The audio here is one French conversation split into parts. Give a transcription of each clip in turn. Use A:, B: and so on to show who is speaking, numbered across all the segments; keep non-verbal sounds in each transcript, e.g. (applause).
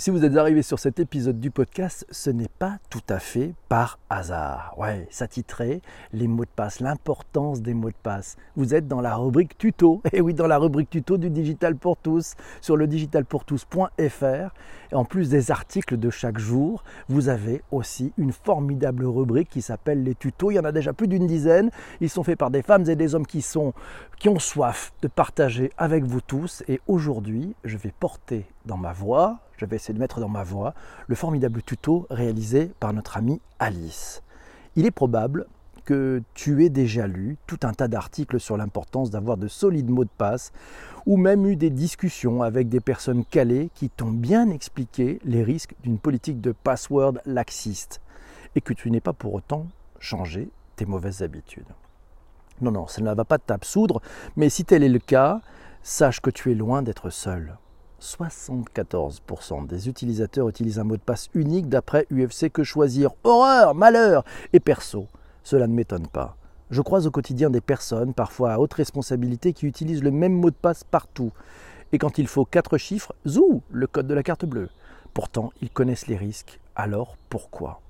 A: Si vous êtes arrivé sur cet épisode du podcast, ce n'est pas tout à fait par hasard. Ouais, ça titrait les mots de passe, l'importance des mots de passe. Vous êtes dans la rubrique tuto. (laughs) Et oui, dans la rubrique tuto du Digital pour tous sur le digitalpourtous.fr. Et en plus des articles de chaque jour, vous avez aussi une formidable rubrique qui s'appelle les tutos. Il y en a déjà plus d'une dizaine. Ils sont faits par des femmes et des hommes qui sont qui ont soif de partager avec vous tous. Et aujourd'hui, je vais porter dans ma voix, je vais essayer de mettre dans ma voix, le formidable tuto réalisé par notre amie Alice. Il est probable que tu aies déjà lu tout un tas d'articles sur l'importance d'avoir de solides mots de passe, ou même eu des discussions avec des personnes calées qui t'ont bien expliqué les risques d'une politique de password laxiste, et que tu n'es pas pour autant changé tes mauvaises habitudes. Non, non, ça ne va pas t'absoudre, mais si tel est le cas, sache que tu es loin d'être seul. 74% des utilisateurs utilisent un mot de passe unique d'après UFC que choisir. Horreur, malheur et perso. Cela ne m'étonne pas. Je croise au quotidien des personnes, parfois à haute responsabilité, qui utilisent le même mot de passe partout. Et quand il faut quatre chiffres, zou, le code de la carte bleue. Pourtant, ils connaissent les risques. Alors pourquoi?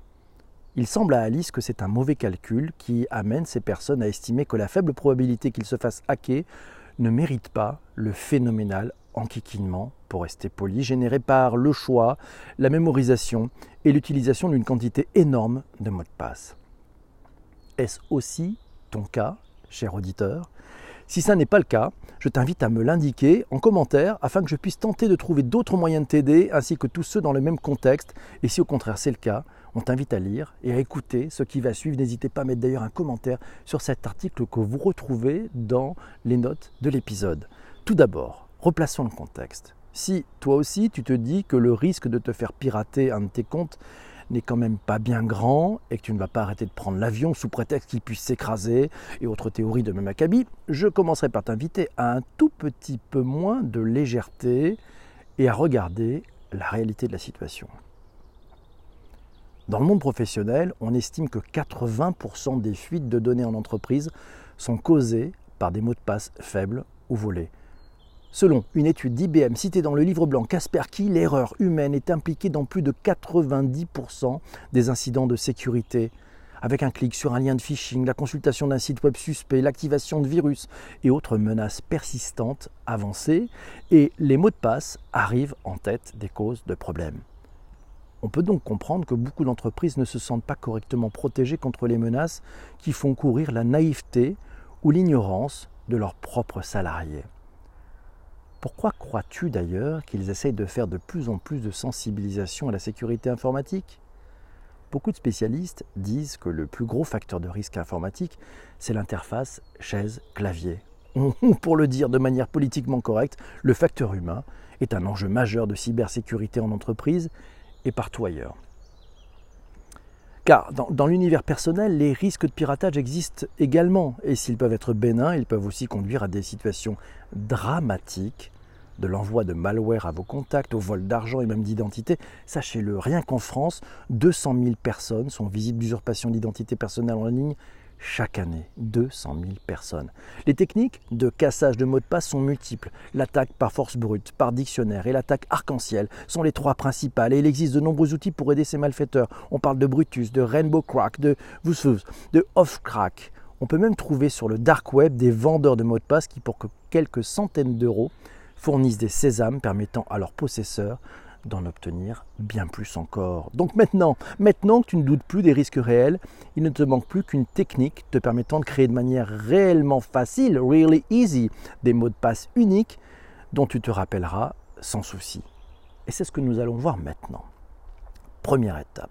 A: Il semble à Alice que c'est un mauvais calcul qui amène ces personnes à estimer que la faible probabilité qu'ils se fassent hacker ne mérite pas le phénoménal enquiquinement, pour rester poli, généré par le choix, la mémorisation et l'utilisation d'une quantité énorme de mots de passe. Est-ce aussi ton cas, cher auditeur? Si ça n'est pas le cas, je t'invite à me l'indiquer en commentaire afin que je puisse tenter de trouver d'autres moyens de t'aider ainsi que tous ceux dans le même contexte. Et si au contraire c'est le cas, on t'invite à lire et à écouter ce qui va suivre. N'hésitez pas à mettre d'ailleurs un commentaire sur cet article que vous retrouvez dans les notes de l'épisode. Tout d'abord, Replaçons le contexte. Si toi aussi tu te dis que le risque de te faire pirater un de tes comptes n'est quand même pas bien grand et que tu ne vas pas arrêter de prendre l'avion sous prétexte qu'il puisse s'écraser et autres théories de même acabit, je commencerai par t'inviter à un tout petit peu moins de légèreté et à regarder la réalité de la situation. Dans le monde professionnel, on estime que 80% des fuites de données en entreprise sont causées par des mots de passe faibles ou volés. Selon une étude d'IBM citée dans le livre blanc Kaspersky, l'erreur humaine est impliquée dans plus de 90% des incidents de sécurité. Avec un clic sur un lien de phishing, la consultation d'un site web suspect, l'activation de virus et autres menaces persistantes avancées, et les mots de passe arrivent en tête des causes de problèmes. On peut donc comprendre que beaucoup d'entreprises ne se sentent pas correctement protégées contre les menaces qui font courir la naïveté ou l'ignorance de leurs propres salariés. Pourquoi crois-tu d'ailleurs qu'ils essayent de faire de plus en plus de sensibilisation à la sécurité informatique? Beaucoup de spécialistes disent que le plus gros facteur de risque informatique, c'est l'interface chaise-clavier. (laughs) Pour le dire de manière politiquement correcte, le facteur humain est un enjeu majeur de cybersécurité en entreprise et partout ailleurs. Car dans, l'univers personnel, les risques de piratage existent également, et s'ils peuvent être bénins, ils peuvent aussi conduire à des situations dramatiques, de l'envoi de malware à vos contacts, au vol d'argent et même d'identité. Sachez-le, rien qu'en France, 200 000 personnes sont visibles d'usurpation d'identité personnelle en ligne chaque année. 200 000 personnes. Les techniques de cassage de mots de passe sont multiples. L'attaque par force brute, par dictionnaire et l'attaque arc-en-ciel sont les trois principales et il existe de nombreux outils pour aider ces malfaiteurs. On parle de Brutus, de Rainbow Crack, de Vusfus, de Offcrack. On peut même trouver sur le dark web des vendeurs de mots de passe qui, pour quelques centaines d'euros, fournissent des sésames permettant à leurs possesseurs d'en obtenir bien plus encore. Donc maintenant, maintenant que tu ne doutes plus des risques réels, il ne te manque plus qu'une technique te permettant de créer de manière réellement facile, really easy, des mots de passe uniques dont tu te rappelleras sans souci. Et c'est ce que nous allons voir maintenant. Première étape,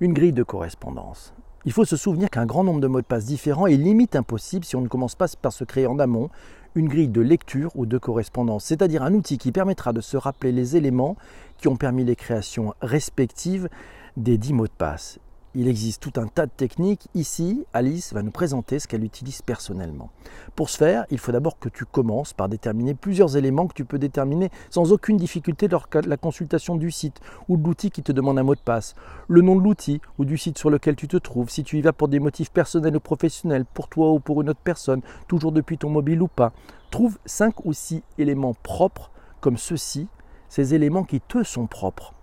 A: une grille de correspondance. Il faut se souvenir qu'un grand nombre de mots de passe différents est limite impossible si on ne commence pas par se créer en amont une grille de lecture ou de correspondance, c'est-à-dire un outil qui permettra de se rappeler les éléments qui ont permis les créations respectives des dix mots de passe. Il existe tout un tas de techniques. Ici, Alice va nous présenter ce qu'elle utilise personnellement. Pour ce faire, il faut d'abord que tu commences par déterminer plusieurs éléments que tu peux déterminer sans aucune difficulté lors de la consultation du site ou de l'outil qui te demande un mot de passe. Le nom de l'outil ou du site sur lequel tu te trouves, si tu y vas pour des motifs personnels ou professionnels, pour toi ou pour une autre personne, toujours depuis ton mobile ou pas. Trouve 5 ou 6 éléments propres comme ceci ces éléments qui te sont propres.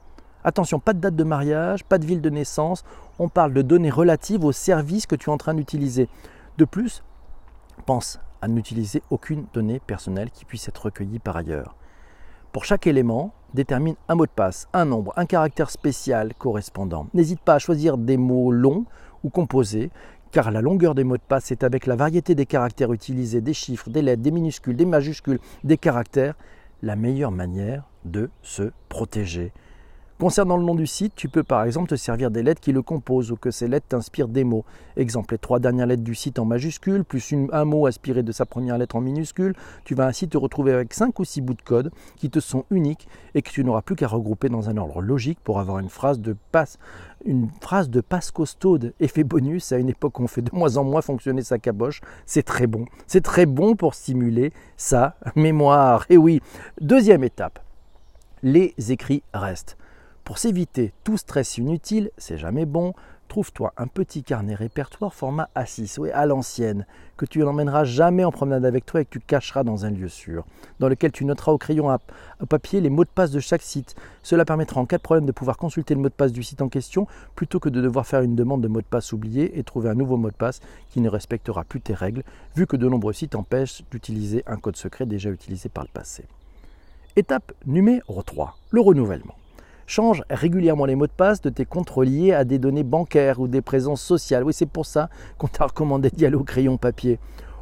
A: Attention, pas de date de mariage, pas de ville de naissance, on parle de données relatives au service que tu es en train d'utiliser. De plus, pense à n'utiliser aucune donnée personnelle qui puisse être recueillie par ailleurs. Pour chaque élément, détermine un mot de passe, un nombre, un caractère spécial correspondant. N'hésite pas à choisir des mots longs ou composés, car la longueur des mots de passe est avec la variété des caractères utilisés, des chiffres, des lettres, des minuscules, des majuscules, des caractères, la meilleure manière de se protéger. Concernant le nom du site, tu peux par exemple te servir des lettres qui le composent ou que ces lettres t'inspirent des mots. Exemple, les trois dernières lettres du site en majuscule, plus un mot aspiré de sa première lettre en minuscule. Tu vas ainsi te retrouver avec cinq ou six bouts de code qui te sont uniques et que tu n'auras plus qu'à regrouper dans un ordre logique pour avoir une phrase de passe, une phrase de passe costaude. Effet bonus, à une époque où on fait de moins en moins fonctionner sa caboche, c'est très bon. C'est très bon pour stimuler sa mémoire. Et oui, deuxième étape, les écrits restent. Pour s'éviter tout stress inutile, c'est jamais bon, trouve-toi un petit carnet répertoire format A6, oui, à l'ancienne, que tu n'emmèneras jamais en promenade avec toi et que tu cacheras dans un lieu sûr, dans lequel tu noteras au crayon à, papier les mots de passe de chaque site. Cela permettra en cas de problème de pouvoir consulter le mot de passe du site en question plutôt que de devoir faire une demande de mot de passe oublié et trouver un nouveau mot de passe qui ne respectera plus tes règles, vu que de nombreux sites empêchent d'utiliser un code secret déjà utilisé par le passé. Étape numéro 3, le renouvellement. Change régulièrement les mots de passe de tes comptes reliés à des données bancaires ou des présences sociales. Oui, c'est pour ça qu'on t'a recommandé d'y aller au crayon papier.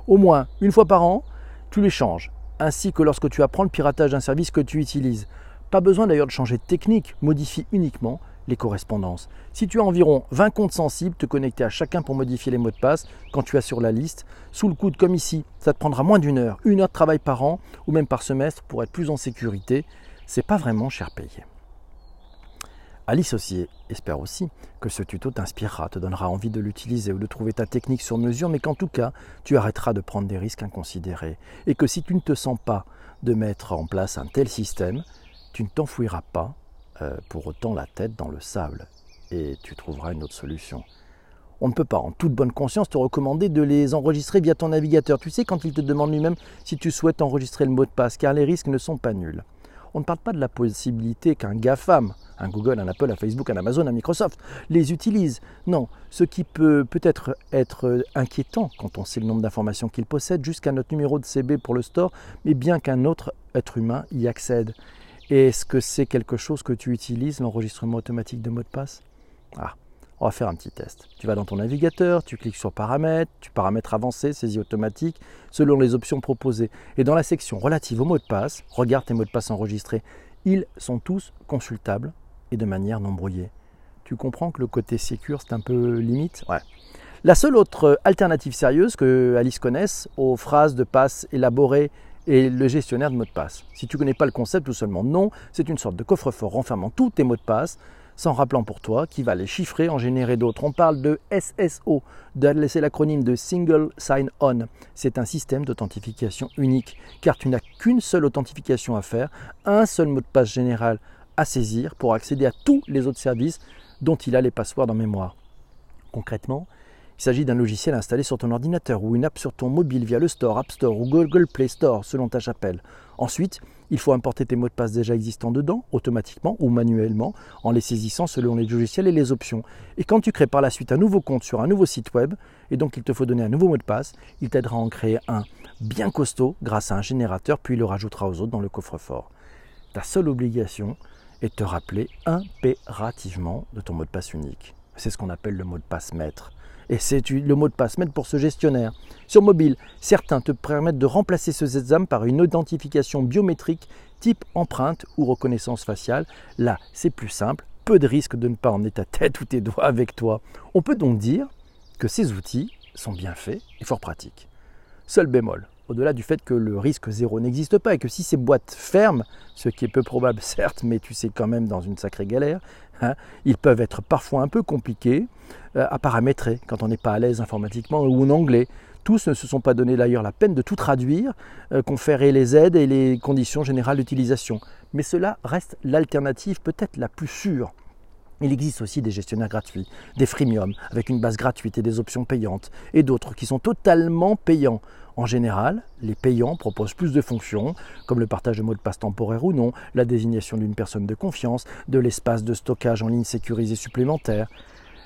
A: Au moins une fois par an, tu les changes, ainsi que lorsque tu apprends le piratage d'un service que tu utilises. Pas besoin d'ailleurs de changer de technique, modifie uniquement les correspondances. Si tu as environ 20 comptes sensibles, te connecter à chacun pour modifier les mots de passe quand tu as sur la liste, sous le coude comme ici, ça te prendra moins d'une heure, une heure de travail par an ou même par semestre pour être plus en sécurité. C'est pas vraiment cher payé. Alice aussi espère aussi que ce tuto t'inspirera, te donnera envie de l'utiliser ou de trouver ta technique sur mesure, mais qu'en tout cas, tu arrêteras de prendre des risques inconsidérés. Et que si tu ne te sens pas de mettre en place un tel système, tu ne t'enfouiras pas euh, pour autant la tête dans le sable et tu trouveras une autre solution. On ne peut pas, en toute bonne conscience, te recommander de les enregistrer via ton navigateur. Tu sais, quand il te demande lui-même si tu souhaites enregistrer le mot de passe, car les risques ne sont pas nuls. On ne parle pas de la possibilité qu'un GAFAM, un Google, un Apple, un Facebook, un Amazon, un Microsoft, les utilise. Non, ce qui peut peut-être être inquiétant quand on sait le nombre d'informations qu'il possède, jusqu'à notre numéro de CB pour le store, mais bien qu'un autre être humain y accède. Est-ce que c'est quelque chose que tu utilises, l'enregistrement automatique de mots de passe? Ah, on va faire un petit test. Tu vas dans ton navigateur, tu cliques sur paramètres, tu paramètres avancés, saisie automatique, selon les options proposées. Et dans la section relative aux mots de passe, regarde tes mots de passe enregistrés. Ils sont tous consultables et de manière non brouillée. Tu comprends que le côté sécure, c'est un peu limite? Ouais. La seule autre alternative sérieuse que Alice connaisse aux phrases de passe élaborées est le gestionnaire de mots de passe. Si tu ne connais pas le concept ou seulement non, c'est une sorte de coffre-fort renfermant tous tes mots de passe sans rappelant pour toi qui va les chiffrer, en générer d'autres. On parle de SSO, c'est l'acronyme de Single Sign-On. C'est un système d'authentification unique, car tu n'as qu'une seule authentification à faire, un seul mot de passe général à saisir pour accéder à tous les autres services dont il a les passoires en mémoire. Concrètement, il s'agit d'un logiciel installé sur ton ordinateur ou une app sur ton mobile via le Store, App Store ou Google Play Store selon ta chapelle. Ensuite, il faut importer tes mots de passe déjà existants dedans, automatiquement ou manuellement, en les saisissant selon les logiciels et les options. Et quand tu crées par la suite un nouveau compte sur un nouveau site web, et donc il te faut donner un nouveau mot de passe, il t'aidera à en créer un bien costaud grâce à un générateur, puis il le rajoutera aux autres dans le coffre-fort. Ta seule obligation est de te rappeler impérativement de ton mot de passe unique. C'est ce qu'on appelle le mot de passe maître et c'est le mot de passe maître pour ce gestionnaire. Sur mobile, certains te permettent de remplacer ce sésame par une identification biométrique type empreinte ou reconnaissance faciale. Là, c'est plus simple, peu de risque de ne pas emmener ta tête ou tes doigts avec toi. On peut donc dire que ces outils sont bien faits et fort pratiques. Seul bémol, au-delà du fait que le risque zéro n'existe pas et que si ces boîtes ferment, ce qui est peu probable (laughs) certes, mais tu sais quand même dans une sacrée galère, hein, ils peuvent être parfois un peu compliqués euh, à paramétrer quand on n'est pas à l'aise informatiquement ou en anglais. Tous ne se sont pas donné d'ailleurs la peine de tout traduire, euh, conférer les aides et les conditions générales d'utilisation. Mais cela reste l'alternative peut-être la plus sûre. Il existe aussi des gestionnaires gratuits, des freemium avec une base gratuite et des options payantes, et d'autres qui sont totalement payants. En général, les payants proposent plus de fonctions, comme le partage de mots de passe temporaire ou non, la désignation d'une personne de confiance, de l'espace de stockage en ligne sécurisé supplémentaire.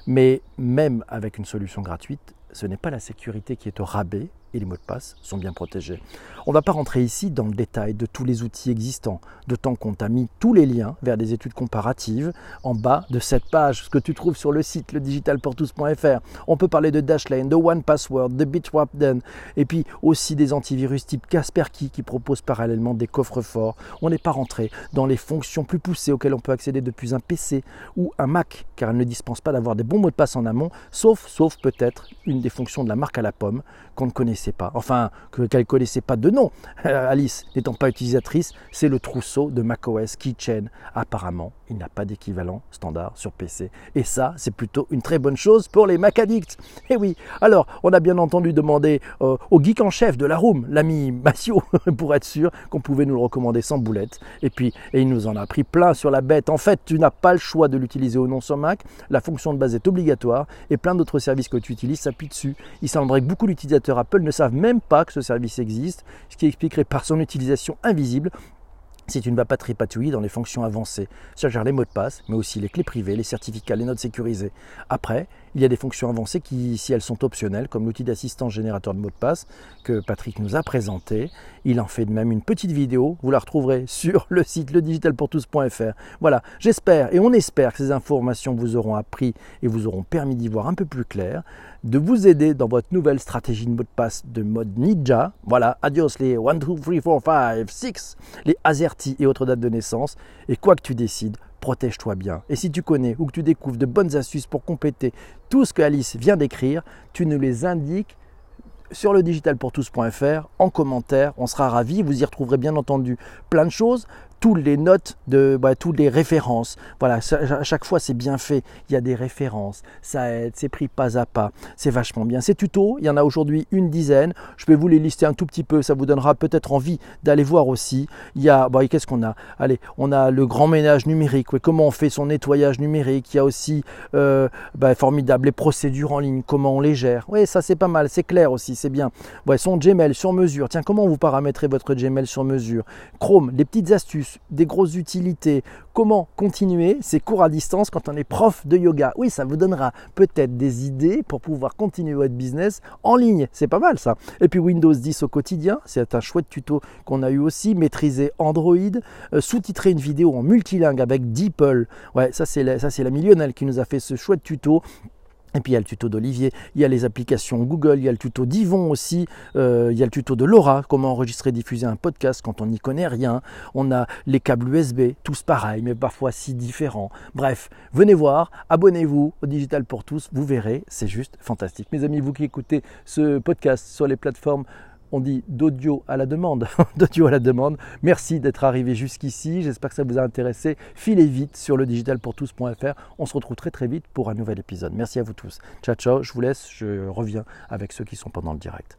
A: Mais même avec une solution gratuite, ce n'est pas la sécurité qui est au rabais et les mots de passe sont bien protégés. On ne va pas rentrer ici dans le détail de tous les outils existants, d'autant qu'on t'a mis tous les liens vers des études comparatives en bas de cette page, ce que tu trouves sur le site ledigitalportous.fr. On peut parler de Dashlane, de OnePassword, de Bitwarden, et puis aussi des antivirus type Kaspersky qui proposent parallèlement des coffres forts. On n'est pas rentré dans les fonctions plus poussées auxquelles on peut accéder depuis un PC ou un Mac, car elles ne dispensent pas d'avoir des bons mots de passe en amont, sauf, sauf peut-être une des fonctions de la marque à la pomme qu'on ne connaissait pas, enfin qu'elle ne connaissait pas de nom. Alice n'étant pas utilisatrice, c'est le trousseau de macOS Keychain. Apparemment, il n'a pas d'équivalent standard sur PC. Et ça, c'est plutôt une très bonne chose pour les Mac addicts. Eh oui, alors, on a bien entendu demandé euh, au geek en chef de la room, l'ami Massio, (laughs) pour être sûr qu'on pouvait nous le recommander sans boulette. Et puis, et il nous en a pris plein sur la bête. En fait, tu n'as pas le choix de l'utiliser ou non sur Mac. La fonction de base est obligatoire et plein d'autres services que tu utilises s'appuient dessus. Il semblerait que beaucoup d'utilisateurs Apple ne savent même pas que ce service existe, ce qui expliquerait par son utilisation invisible si tu ne vas dans les fonctions avancées, c'est-à-dire les mots de passe, mais aussi les clés privées, les certificats, les notes sécurisées. Après, il y a des fonctions avancées qui, si elles sont optionnelles, comme l'outil d'assistance générateur de mots de passe que Patrick nous a présenté, il en fait de même une petite vidéo, vous la retrouverez (laughs) sur le site ledigitalpourtous.fr. Voilà, j'espère et on espère que ces informations vous auront appris et vous auront permis d'y voir un peu plus clair, de vous aider dans votre nouvelle stratégie de mot de passe de mode ninja. Voilà, adios les 1, 2, 3, 4, 5, 6, les AZERTY et autres dates de naissance. Et quoi que tu décides, protège-toi bien. Et si tu connais ou que tu découvres de bonnes astuces pour compléter tout ce que Alice vient d'écrire, tu nous les indiques sur le digitalpourtous.fr en commentaire. On sera ravis. Vous y retrouverez bien entendu plein de choses toutes les notes, de, bah, toutes les références. Voilà, à chaque fois c'est bien fait. Il y a des références, ça aide, c'est pris pas à pas, c'est vachement bien. Ces tutos, il y en a aujourd'hui une dizaine. Je vais vous les lister un tout petit peu, ça vous donnera peut-être envie d'aller voir aussi. Il y a, bah, qu'est-ce qu'on a? Allez, on a le grand ménage numérique. comment on fait son nettoyage numérique? Il y a aussi, euh, bah, formidable, les procédures en ligne, comment on les gère? Oui, ça c'est pas mal, c'est clair aussi, c'est bien. Ouais, son Gmail sur mesure. Tiens, comment vous paramétrez votre Gmail sur mesure? Chrome, les petites astuces des grosses utilités, comment continuer ces cours à distance quand on est prof de yoga? Oui, ça vous donnera peut-être des idées pour pouvoir continuer votre business en ligne. C'est pas mal ça. Et puis Windows 10 au quotidien, c'est un chouette tuto qu'on a eu aussi. Maîtriser Android, euh, sous-titrer une vidéo en multilingue avec DeepL. Ouais, ça c'est la, la millionnaire qui nous a fait ce chouette tuto et puis il y a le tuto d'Olivier, il y a les applications Google, il y a le tuto d'Yvon aussi, euh, il y a le tuto de Laura, comment enregistrer et diffuser un podcast quand on n'y connaît rien. On a les câbles USB, tous pareils, mais parfois si différents. Bref, venez voir, abonnez-vous au Digital pour tous, vous verrez, c'est juste fantastique. Mes amis, vous qui écoutez ce podcast sur les plateformes on dit d'audio à la demande, (laughs) d'audio à la demande. Merci d'être arrivé jusqu'ici. J'espère que ça vous a intéressé. Filez vite sur le digitalpourtous.fr. On se retrouve très très vite pour un nouvel épisode. Merci à vous tous. Ciao ciao. Je vous laisse. Je reviens avec ceux qui sont pendant le direct.